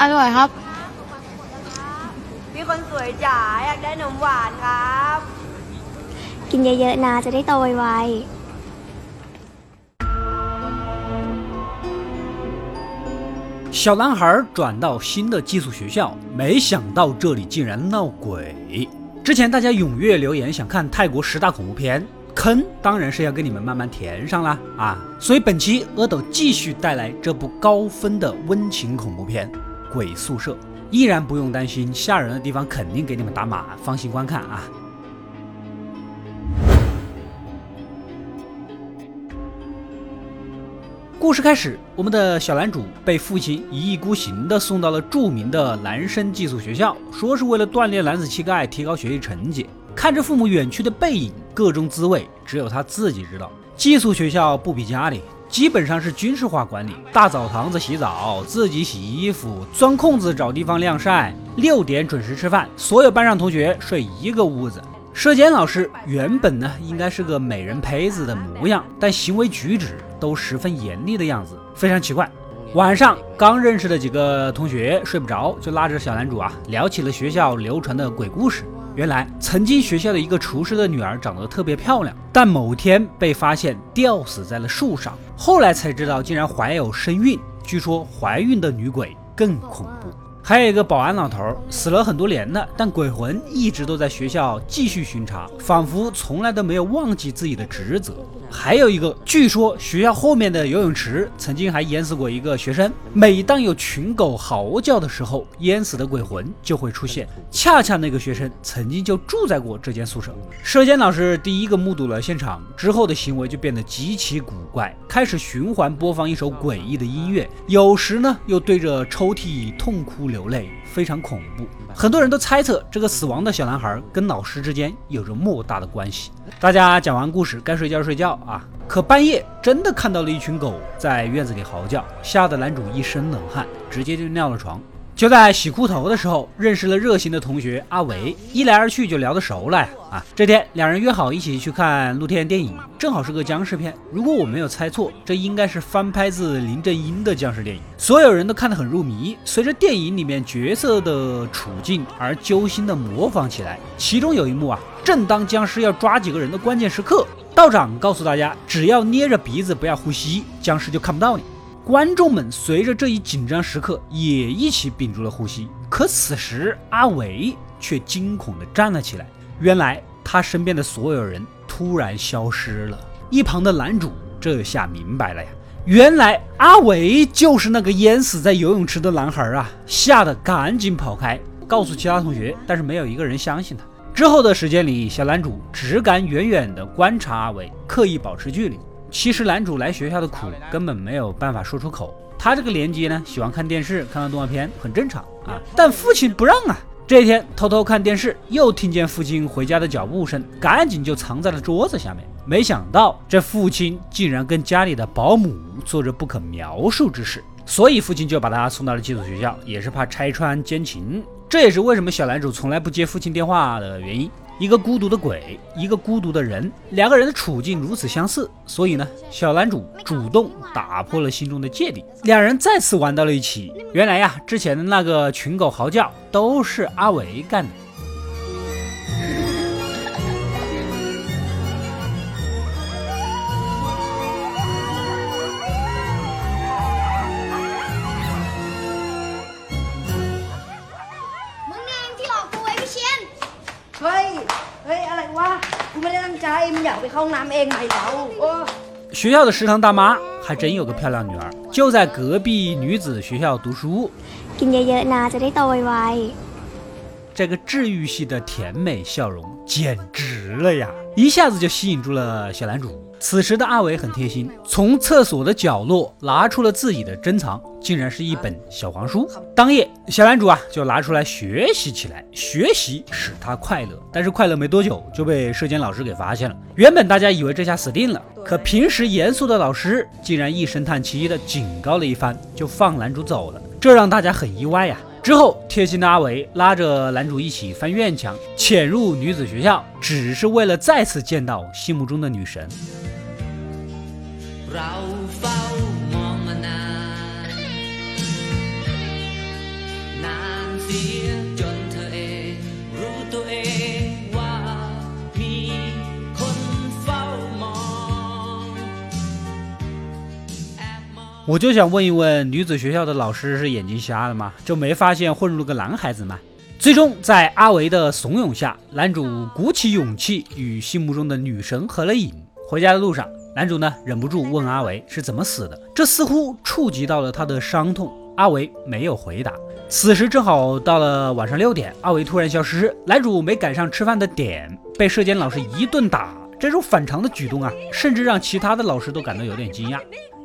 อร่อยครับ พี่คนสวยจ๋าอยากได้นมหวานครับ กินเยอะๆนะจะได้โตไว 小男孩转到新的寄宿学校，没想到这里竟然闹鬼。之前大家踊跃留言想看泰国十大恐怖片，坑当然是要给你们慢慢填上啦啊！所以本期阿斗继续带来这部高分的温情恐怖片《 鬼宿舍》，依然不用担心吓人的地方，肯定给你们打码，放心观看啊！故事开始，我们的小男主被父亲一意孤行的送到了著名的男生寄宿学校，说是为了锻炼男子气概，提高学习成绩。看着父母远去的背影，各种滋味只有他自己知道。寄宿学校不比家里，基本上是军事化管理，大澡堂子洗澡，自己洗衣服，钻空子找地方晾晒，六点准时吃饭，所有班上同学睡一个屋子。射箭老师原本呢应该是个美人胚子的模样，但行为举止都十分严厉的样子，非常奇怪。晚上刚认识的几个同学睡不着，就拉着小男主啊聊起了学校流传的鬼故事。原来曾经学校的一个厨师的女儿长得特别漂亮，但某天被发现吊死在了树上，后来才知道竟然怀有身孕。据说怀孕的女鬼更恐怖。还有一个保安老头死了很多年了，但鬼魂一直都在学校继续巡查，仿佛从来都没有忘记自己的职责。还有一个，据说学校后面的游泳池曾经还淹死过一个学生。每当有群狗嚎叫的时候，淹死的鬼魂就会出现。恰恰那个学生曾经就住在过这间宿舍。射监老师第一个目睹了现场之后的行为就变得极其古怪，开始循环播放一首诡异的音乐，有时呢又对着抽屉痛哭。流泪非常恐怖，很多人都猜测这个死亡的小男孩跟老师之间有着莫大的关系。大家讲完故事，该睡觉睡觉啊！可半夜真的看到了一群狗在院子里嚎叫，吓得男主一身冷汗，直接就尿了床。就在洗裤头的时候，认识了热心的同学阿维，一来二去就聊得熟了啊！这天两人约好一起去看露天电影，正好是个僵尸片。如果我没有猜错，这应该是翻拍自林正英的僵尸电影，所有人都看得很入迷，随着电影里面角色的处境而揪心的模仿起来。其中有一幕啊，正当僵尸要抓几个人的关键时刻，道长告诉大家，只要捏着鼻子不要呼吸，僵尸就看不到你。观众们随着这一紧张时刻也一起屏住了呼吸，可此时阿伟却惊恐地站了起来。原来他身边的所有人突然消失了。一旁的男主这下明白了呀，原来阿伟就是那个淹死在游泳池的男孩啊！吓得赶紧跑开，告诉其他同学，但是没有一个人相信他。之后的时间里，小男主只敢远远地观察阿伟，刻意保持距离。其实男主来学校的苦根本没有办法说出口。他这个年纪呢，喜欢看电视、看看动画片，很正常啊。但父亲不让啊。这一天偷偷看电视，又听见父亲回家的脚步声，赶紧就藏在了桌子下面。没想到这父亲竟然跟家里的保姆做着不可描述之事，所以父亲就把他送到了寄宿学校，也是怕拆穿奸情。这也是为什么小男主从来不接父亲电话的原因。一个孤独的鬼，一个孤独的人，两个人的处境如此相似，所以呢，小男主主动打破了心中的芥蒂，两人再次玩到了一起。原来呀，之前的那个群狗嚎叫都是阿伟干的。学校的食堂大妈还真有个漂亮女儿，就在隔壁女子学校读书。这个治愈系的甜美笑容简直了呀，一下子就吸引住了小男主。此时的阿伟很贴心，从厕所的角落拿出了自己的珍藏，竟然是一本小黄书。当夜，小男主啊就拿出来学习起来，学习使他快乐。但是快乐没多久就被射箭老师给发现了。原本大家以为这下死定了，可平时严肃的老师竟然一声叹气的警告了一番，就放男主走了。这让大家很意外呀。之后，贴心的阿伟拉着男主一起翻院墙，潜入女子学校，只是为了再次见到心目中的女神。เสียจนเธอเองรู้ตัวเองว่ามีคนเฝ้ามองแอบมอง 我就想问一问，女子学校的老师是眼睛瞎了吗？就没发现混入了个男孩子吗？最终，在阿维的怂恿下，男主鼓起勇气与心目中的女神合了影。回家的路上， 男主呢忍不住问阿维是怎么死的，这似乎触及到了他的伤痛。阿维没有回答。此时正好到了晚上六点，阿维突然消失，男主没赶上吃饭的点，被射箭老师一顿打。这种反常的举动啊，甚至让其他的老师都感到有点惊讶。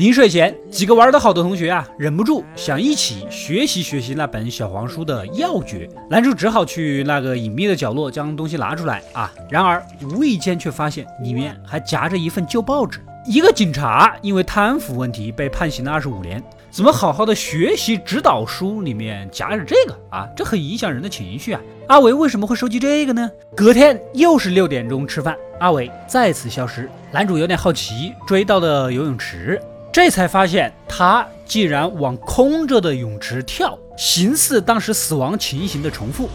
临睡前，几个玩得好的同学啊，忍不住想一起学习学习那本小黄书的要诀。男主只好去那个隐秘的角落将东西拿出来啊，然而无意间却发现里面还夹着一份旧报纸。一个警察因为贪腐问题被判刑了二十五年，怎么好好的学习指导书里面夹着这个啊？这很影响人的情绪啊！阿伟为什么会收集这个呢？隔天又是六点钟吃饭，阿伟再次消失。男主有点好奇，追到了游泳池，这才发现他竟然往空着的泳池跳，形似当时死亡情形的重复。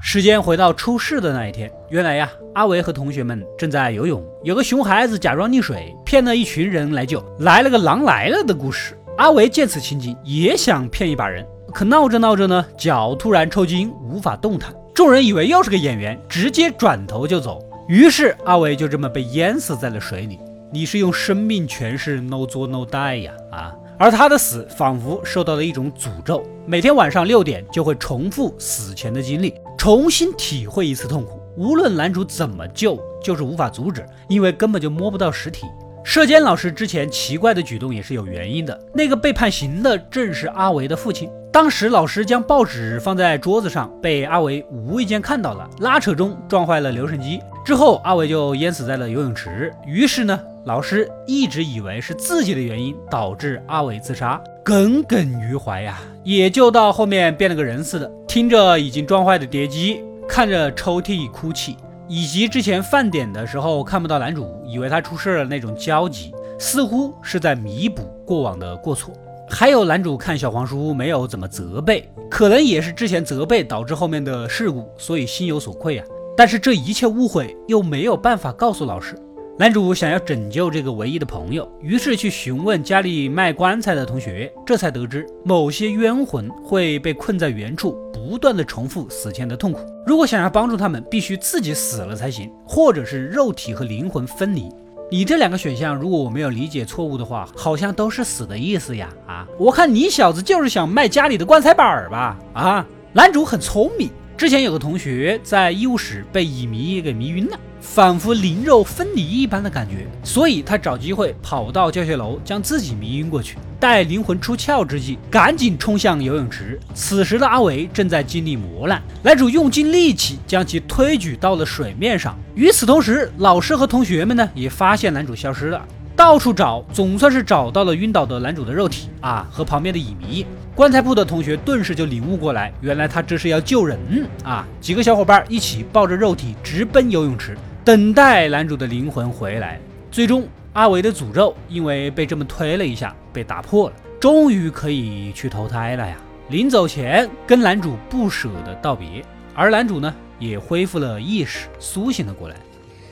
时间回到出事的那一天，原来呀，阿维和同学们正在游泳，有个熊孩子假装溺水，骗了一群人来救，来了个狼来了的故事。阿维见此情景，也想骗一把人，可闹着闹着呢，脚突然抽筋，无法动弹。众人以为又是个演员，直接转头就走。于是阿维就这么被淹死在了水里。你是用生命诠释 no 作 no die 呀啊！而他的死仿佛受到了一种诅咒，每天晚上六点就会重复死前的经历，重新体会一次痛苦。无论男主怎么救，就是无法阻止，因为根本就摸不到实体。射监老师之前奇怪的举动也是有原因的，那个被判刑的正是阿维的父亲。当时老师将报纸放在桌子上，被阿伟无意间看到了，拉扯中撞坏了留声机，之后阿伟就淹死在了游泳池。于是呢，老师一直以为是自己的原因导致阿伟自杀，耿耿于怀呀，也就到后面变了个人似的，听着已经撞坏的碟机，看着抽屉哭泣。以及之前饭点的时候看不到男主，以为他出事了那种焦急，似乎是在弥补过往的过错。还有男主看小黄书没有怎么责备，可能也是之前责备导致后面的事故，所以心有所愧啊。但是这一切误会又没有办法告诉老师。男主想要拯救这个唯一的朋友，于是去询问家里卖棺材的同学，这才得知某些冤魂会被困在原处，不断的重复死前的痛苦。如果想要帮助他们，必须自己死了才行，或者是肉体和灵魂分离。你这两个选项，如果我没有理解错误的话，好像都是死的意思呀！啊，我看你小子就是想卖家里的棺材板儿吧？啊，男主很聪明。之前有个同学在医务室被乙醚给迷晕了，仿佛灵肉分离一般的感觉，所以他找机会跑到教学楼，将自己迷晕过去。待灵魂出窍之际，赶紧冲向游泳池。此时的阿维正在经历磨难，男主用尽力气将其推举到了水面上。与此同时，老师和同学们呢也发现男主消失了。到处找，总算是找到了晕倒的男主的肉体啊，和旁边的乙醚。棺材铺的同学顿时就领悟过来，原来他这是要救人啊！几个小伙伴一起抱着肉体直奔游泳池，等待男主的灵魂回来。最终，阿维的诅咒因为被这么推了一下，被打破了，终于可以去投胎了呀！临走前，跟男主不舍得道别，而男主呢，也恢复了意识，苏醒了过来。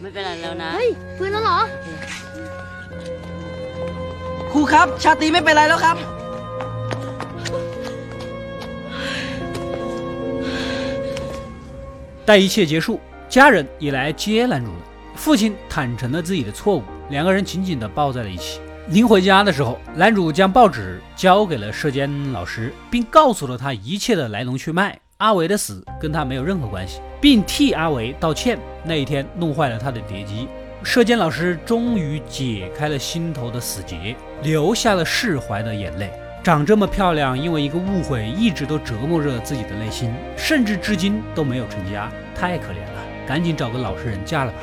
ไม่เป็นไรแล้วนะ เฮ้ยฟื้นแล้วเหรอ ครูครับ ชาตรีไม่เป็นไรแล้วครับ 待一切结束，家人也来接男主了。父亲坦诚了自己的错误，两个人紧紧地抱在了一起。 临回家的时候，男主将报纸交给了射监老师，并告诉了他一切的来龙去脉。阿维的死跟他没有任何关系，并替阿维道歉。那一天弄坏了他的碟机，射监老师终于解开了心头的死结，流下了释怀的眼泪。长这么漂亮，因为一个误会一直都折磨着自己的内心，甚至至今都没有成家，太可怜了，赶紧找个老实人嫁了吧。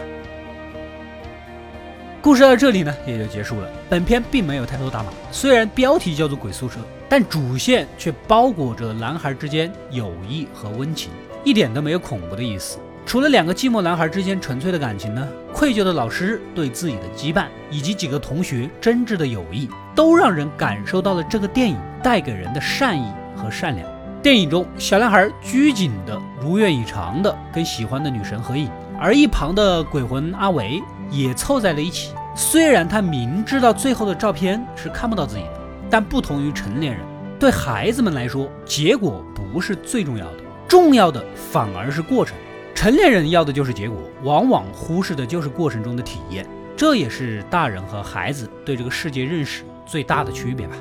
故事到这里呢，也就结束了。本片并没有太多打码，虽然标题叫做“鬼宿舍”，但主线却包裹着男孩之间友谊和温情，一点都没有恐怖的意思。除了两个寂寞男孩之间纯粹的感情呢，愧疚的老师对自己的羁绊，以及几个同学真挚的友谊，都让人感受到了这个电影带给人的善意和善良。电影中，小男孩拘谨的、如愿以偿的跟喜欢的女神合影，而一旁的鬼魂阿维也凑在了一起。虽然他明知道最后的照片是看不到自己的，但不同于成年人，对孩子们来说，结果不是最重要的，重要的反而是过程。成年人要的就是结果，往往忽视的就是过程中的体验。这也是大人和孩子对这个世界认识最大的区别吧。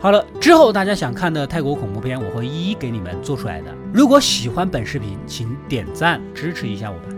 好了，之后大家想看的泰国恐怖片，我会一一给你们做出来的。如果喜欢本视频，请点赞支持一下我吧。